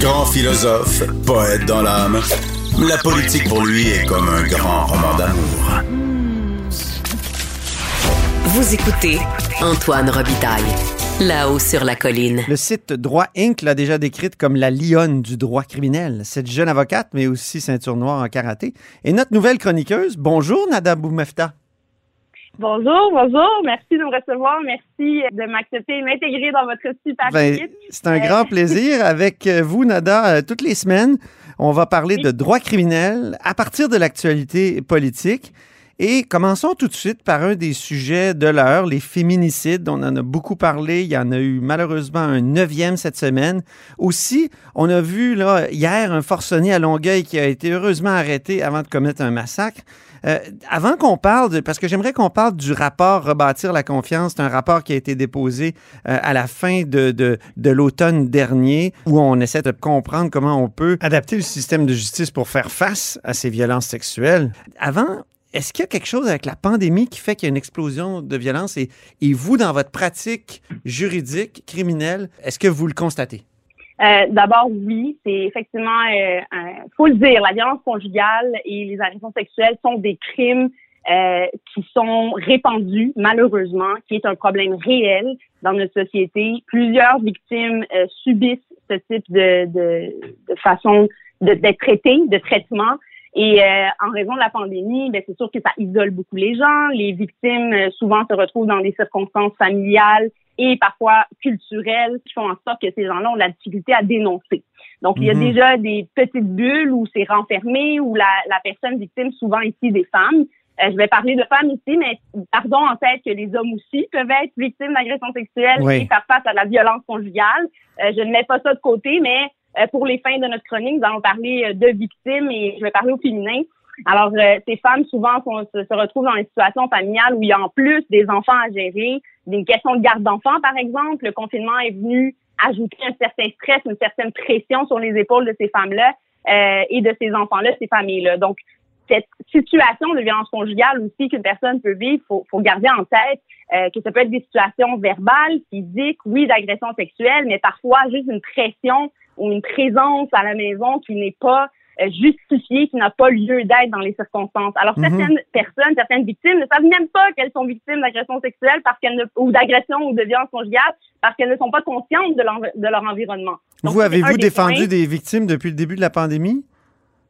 Grand philosophe, poète dans l'âme, la politique pour lui est comme un grand roman d'amour. Vous écoutez Antoine Robitaille. Là-haut sur la colline. Le site Droit Inc. l'a déjà décrite comme la lionne du droit criminel. Cette jeune avocate, mais aussi ceinture noire en karaté. Et notre nouvelle chroniqueuse, bonjour Nada Boumefta. Bonjour, bonjour. Merci de me recevoir. Merci de m'accepter et m'intégrer dans votre super Ben, équipe. c'est un grand plaisir. Avec euh, vous, Nada, euh, toutes les semaines, on va parler de droit criminel à partir de l'actualité politique. Et commençons tout de suite par un des sujets de l'heure, les féminicides. On en a beaucoup parlé. Il y en a eu malheureusement un neuvième cette semaine. Aussi, on a vu là, hier un forcené à Longueuil qui a été heureusement arrêté avant de commettre un massacre. Euh, avant qu'on parle, de, parce que j'aimerais qu'on parle du rapport Rebâtir la confiance, c'est un rapport qui a été déposé euh, à la fin de, de, de l'automne dernier, où on essaie de comprendre comment on peut adapter le système de justice pour faire face à ces violences sexuelles. Avant, est-ce qu'il y a quelque chose avec la pandémie qui fait qu'il y a une explosion de violence et, vous, dans votre pratique juridique, criminelle, est-ce que vous le constatez? Euh, D'abord, oui, c'est effectivement, euh, faut le dire, la violence conjugale et les agressions sexuelles sont des crimes euh, qui sont répandus, malheureusement, qui est un problème réel dans notre société. Plusieurs victimes euh, subissent ce type de, de, de façon d'être traitées, de traitement. Et euh, en raison de la pandémie, ben, c'est sûr que ça isole beaucoup les gens. Les victimes euh, souvent se retrouvent dans des circonstances familiales et parfois culturelles qui font en sorte que ces gens-là ont de la difficulté à dénoncer. Donc, il y a Mhm. déjà des petites bulles où c'est renfermé, où la, la personne victime, souvent ici des femmes, euh, je vais parler de femmes ici, mais pardon en tête que les hommes aussi peuvent être victimes d'agressions sexuelles Oui. et faire face à la violence conjugale. Euh, je ne mets pas ça de côté, mais pour les fins de notre chronique, nous allons parler euh, de victimes et je vais parler au féminin. Alors, euh, ces femmes, souvent, se, retrouvent dans des situations familiales où il y a en plus des enfants à gérer, des questions de garde d'enfants, par exemple. Le confinement est venu ajouter un certain stress, une certaine pression sur les épaules de ces femmes-là euh, et de ces enfants-là, ces familles-là. Donc, cette situation de violence conjugale aussi qu'une personne peut vivre, faut, faut garder en tête euh, que ça peut être des situations verbales, physiques, oui, d'agression sexuelle, mais parfois juste une pression ou une présence à la maison qui n'est pas euh, justifiée, qui n'a pas lieu d'être dans les circonstances. Alors, Mhm. certaines personnes, certaines victimes ne savent même pas qu'elles sont victimes d'agression sexuelle parce qu'elles ne, ou d'agression ou de violence conjugale parce qu'elles ne sont pas conscientes de leur, de leur environnement. Donc, vous, avez-vous défendu des victimes depuis le début de la pandémie?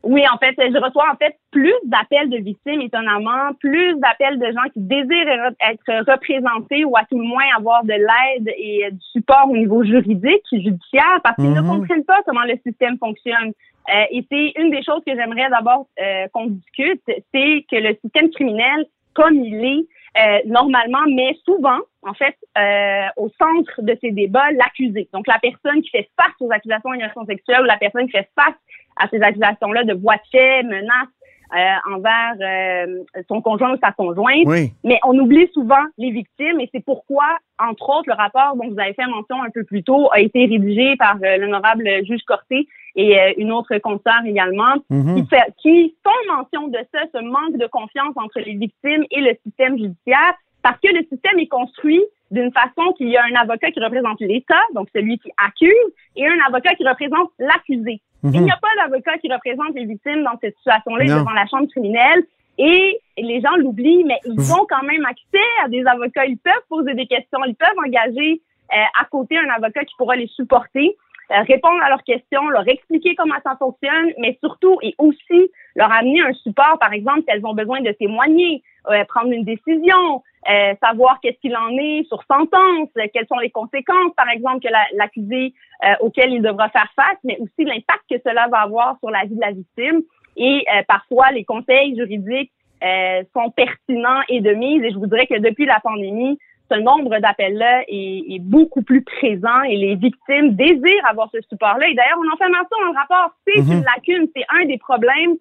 Oui, en fait, je reçois en fait plus d'appels de victimes, étonnamment, plus d'appels de gens qui désirent être représentés ou à tout le moins avoir de l'aide et euh, du support au niveau juridique, judiciaire, parce qu'ils ne Mhm. comprennent pas comment le système fonctionne. Euh, et c'est une des choses que j'aimerais d'abord euh, qu'on discute, c'est que le système criminel, comme il est, euh, normalement, met souvent, en fait, euh, au centre de ces débats, l'accusé. Donc, la personne qui fait face aux accusations d'agression sexuelle ou la personne qui fait face à ces accusations-là de voies de fait, menaces euh, envers euh, son conjoint ou sa conjointe. Oui. Mais on oublie souvent les victimes et c'est pourquoi, entre autres, le rapport dont vous avez fait mention un peu plus tôt a été rédigé par euh, l'honorable juge Corté et euh, une autre consoeur également, Mhm. qui, fait, qui font mention de ça, ce manque de confiance entre les victimes et le système judiciaire, parce que le système est construit d'une façon qu'il y a un avocat qui représente l'État, donc celui qui accuse, et un avocat qui représente l'accusé. Il Mhm. n'y a pas d'avocat qui représente les victimes dans cette situation-là devant la chambre criminelle. Et les gens l'oublient, mais ils ont quand même accès à des avocats. Ils peuvent poser des questions. Ils peuvent engager euh, à côté un avocat qui pourra les supporter, euh, répondre à leurs questions, leur expliquer comment ça fonctionne, mais surtout et aussi leur amener un support, par exemple, si elles ont besoin de témoigner, euh, prendre une décision, euh, savoir qu'est-ce qu'il en est sur sentence, euh, quelles sont les conséquences, par exemple, que la- l'accusé euh, auquel il devra faire face, mais aussi l'impact que cela va avoir sur la vie de la victime. Et euh, parfois, les conseils juridiques euh, sont pertinents et de mise. Et je vous dirais que depuis la pandémie, ce nombre d'appels-là est, est beaucoup plus présent et les victimes désirent avoir ce support-là. Et d'ailleurs, on en fait mention dans le rapport. C'est Mhm. une lacune, c'est un des problèmes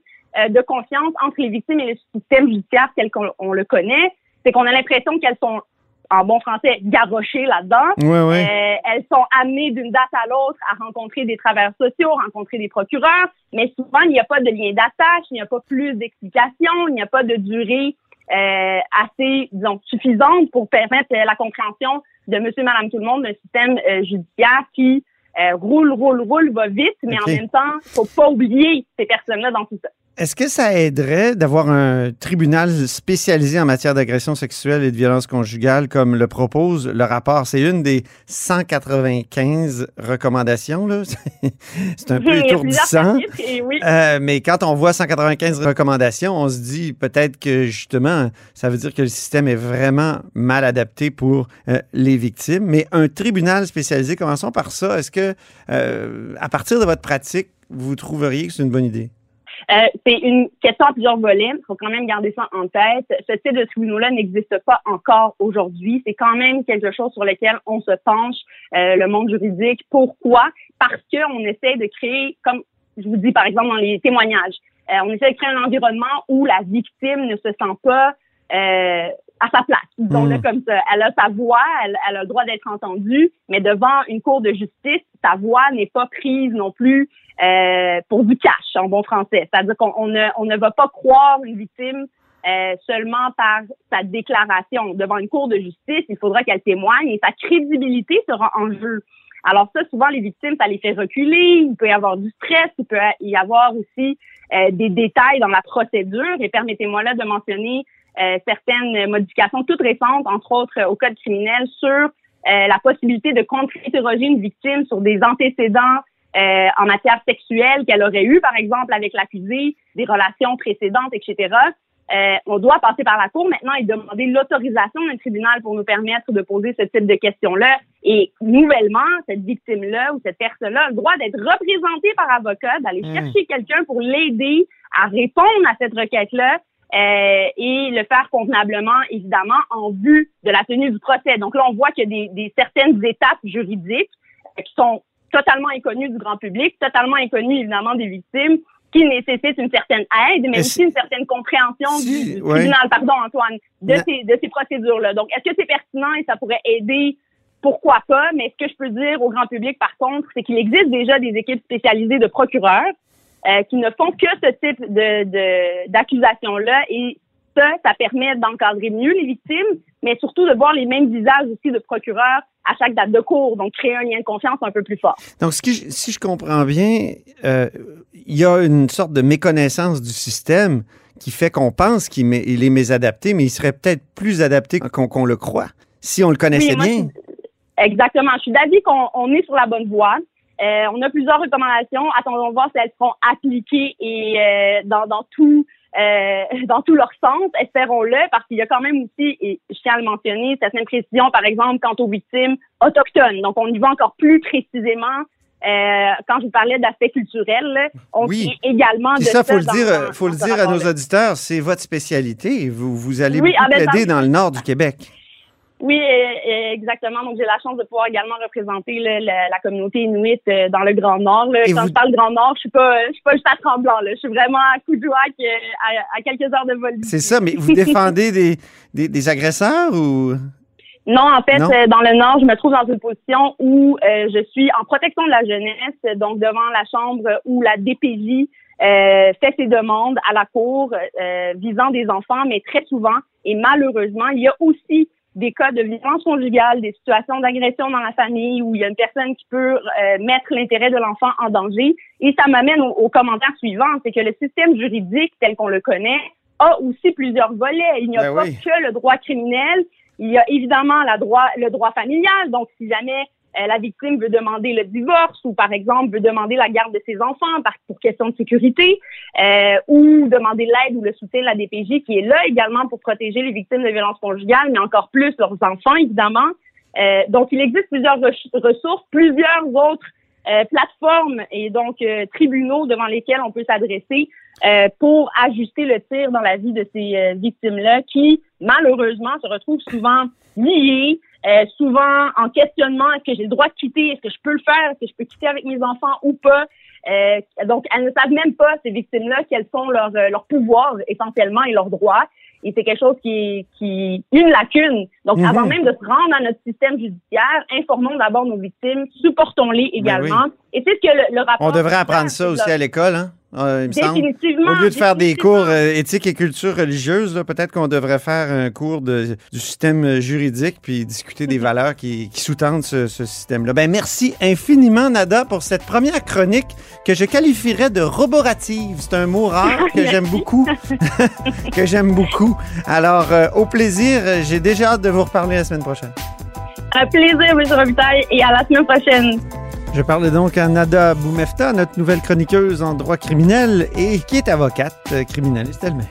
de confiance entre les victimes et le système judiciaire tel qu'on on le connaît. C'est qu'on a l'impression qu'elles sont, en bon français, garochées là-dedans. Oui, oui. Euh, elles sont amenées d'une date à l'autre à rencontrer des travailleurs sociaux, rencontrer des procureurs, mais souvent il n'y a pas de lien d'attache, il n'y a pas plus d'explications, il n'y a pas de durée euh, assez, disons, suffisante pour permettre euh, la compréhension de monsieur, madame, tout le monde, d'un système euh, judiciaire qui euh, roule, roule, roule, va vite, mais en même temps, faut pas oublier ces personnes-là dans tout ça. Est-ce que ça aiderait d'avoir un tribunal spécialisé en matière d'agression sexuelle et de violence conjugale comme le propose le rapport? C'est une des 195 recommandations. là. C'est un peu étourdissant. oui. Euh, mais quand on voit 195 recommandations, on se dit peut-être que justement, ça veut dire que le système est vraiment mal adapté pour euh, les victimes. Mais un tribunal spécialisé, commençons par ça. Est-ce que, euh, à partir de votre pratique, vous trouveriez que c'est une bonne idée? Euh, c'est une question à plusieurs volets. Il faut quand même garder ça en tête. Ce type de tribunaux-là n'existe pas encore aujourd'hui. C'est quand même quelque chose sur lequel on se penche, euh, le monde juridique. Pourquoi? Parce qu'on essaie de créer, comme je vous dis par exemple dans les témoignages, euh, on essaie de créer un environnement où la victime ne se sent pas euh, à sa place. Disons-le Mm. comme ça. Elle a sa voix, elle, elle a le droit d'être entendue, mais devant une cour de justice, sa voix n'est pas prise non plus euh, pour du cash en bon français. C'est-à-dire qu'on on ne, on ne va pas croire une victime euh, seulement par sa déclaration. Devant une cour de justice, il faudra qu'elle témoigne et sa crédibilité sera en jeu. Alors ça, souvent, les victimes, ça les fait reculer. Il peut y avoir du stress, il peut y avoir aussi euh, des détails dans la procédure. Et permettez-moi là de mentionner euh, certaines modifications toutes récentes, entre autres euh, au code criminel, sur euh, la possibilité de contre-interroger une victime sur des antécédents euh, en matière sexuelle qu'elle aurait eu, par exemple, avec l'accusé, des relations précédentes, etc. Euh, on doit passer par la cour maintenant et demander l'autorisation d'un tribunal pour nous permettre de poser ce type de questions-là. Et nouvellement, cette victime-là ou cette personne-là a le droit d'être représentée par avocat, d'aller Mm. chercher quelqu'un pour l'aider à répondre à cette requête-là euh, et le faire convenablement, évidemment, en vue de la tenue du procès. Donc là, on voit qu'il y a des, des certaines étapes juridiques qui sont totalement inconnues du grand public, totalement inconnues, évidemment, des victimes, qui nécessitent une certaine aide, mais Mais aussi si- une certaine compréhension si- du, ouais. tribunal, pardon, Antoine, de ces, de ces procédures-là. Donc, est-ce que c'est pertinent et ça pourrait aider? Pourquoi pas? Mais ce que je peux dire au grand public, par contre, c'est qu'il existe déjà des équipes spécialisées de procureurs euh, qui ne font que ce type de, de, d'accusation-là et ça, ça permet d'encadrer mieux les victimes, mais surtout de voir les mêmes visages aussi de procureurs à chaque date de cours, donc créer un lien de confiance un peu plus fort. Donc, ce qui- si je comprends bien, euh, il y a une sorte de méconnaissance du système qui fait qu'on pense qu'il est mésadapté, mais il serait peut-être plus adapté qu'on le croit, si on le connaissait Oui, moi, bien. Exactement. Je suis d'avis qu'on on est sur la bonne voie. Euh, on a plusieurs recommandations. Attendons de voir si elles seront appliquées et euh, dans, dans tout euh, dans tout leur sens. Espérons-le, parce qu'il y a quand même aussi, et je tiens à le mentionner, certaines précisions, par exemple, quant aux victimes autochtones. Donc, on y va encore plus précisément. Euh, quand je vous parlais d'aspect culturel, là, on Oui. tient également de Puis ça, faut le dire, faut le dire à nos auditeurs, c'est votre spécialité. Vous, vous allez Oui, beaucoup ah ben, plaider dans le nord du Québec. Oui, euh, euh, exactement. Donc, j'ai la chance de pouvoir également représenter là, la, la communauté inuite euh, dans le Grand Nord. Là. Quand vous- je parle Grand Nord, je suis pas, je suis pas juste à Tremblant. Là. Je suis vraiment à Coudouac, euh, à, à quelques heures de vol. C'est ça, mais vous défendez des, des, des agresseurs ou... Non, en fait, euh, dans le Nord, je me trouve dans une position où euh, je suis en protection de la jeunesse, donc devant la Chambre où la DPJ euh, fait ses demandes à la Cour visant des enfants, mais très souvent, et malheureusement, il y a aussi des cas de violence conjugale, des situations d'agression dans la famille où il y a une personne qui peut euh, mettre l'intérêt de l'enfant en danger. Et ça m'amène au, au commentaire suivant, c'est que le système juridique tel qu'on le connaît a aussi plusieurs volets. Il n'y a Ben pas oui. que le droit criminel, il y a évidemment la droit, le droit familial. Donc, si jamais la victime veut demander le divorce ou, par exemple, veut demander la garde de ses enfants pour question de sécurité euh, ou demander l'aide ou le soutien de la DPJ qui est là également pour protéger les victimes de violences conjugales, mais encore plus leurs enfants, évidemment. Euh, donc, il existe plusieurs re- ressources, plusieurs autres euh, plateformes et donc euh, tribunaux devant lesquels on peut s'adresser euh, pour ajuster le tir dans la vie de ces euh, victimes-là qui, malheureusement, se retrouvent souvent liées, euh, souvent en questionnement, est-ce que j'ai le droit de quitter, est-ce que je peux le faire, est-ce que je peux quitter avec mes enfants ou pas? Euh, donc, elles ne savent même pas, ces victimes-là, quels sont leurs euh, leurs pouvoirs essentiellement et leurs droits. Et c'est quelque chose qui est qui une lacune. Donc, Mhm. avant même de se rendre à notre système judiciaire, informons d'abord nos victimes, supportons-les également. Et c'est ce que le, le rapport... On devrait apprendre ça aussi à l'école, hein? Euh, il me semble. Au lieu de faire des cours euh, éthique et culture religieuse, peut-être qu'on devrait faire un cours de, du système juridique puis discuter des valeurs qui, qui sous-tendent ce, ce système-là. Ben, merci infiniment, Nada, pour cette première chronique que je qualifierais de roborative. C'est un mot rare que j'aime beaucoup. que j'aime beaucoup. Alors, euh, au plaisir. J'ai déjà hâte de vous reparler la semaine prochaine. Un plaisir, M. Robitaille, et à la semaine prochaine. Je parle donc à Nada Boumefta, notre nouvelle chroniqueuse en droit criminel et qui est avocate criminaliste elle-même.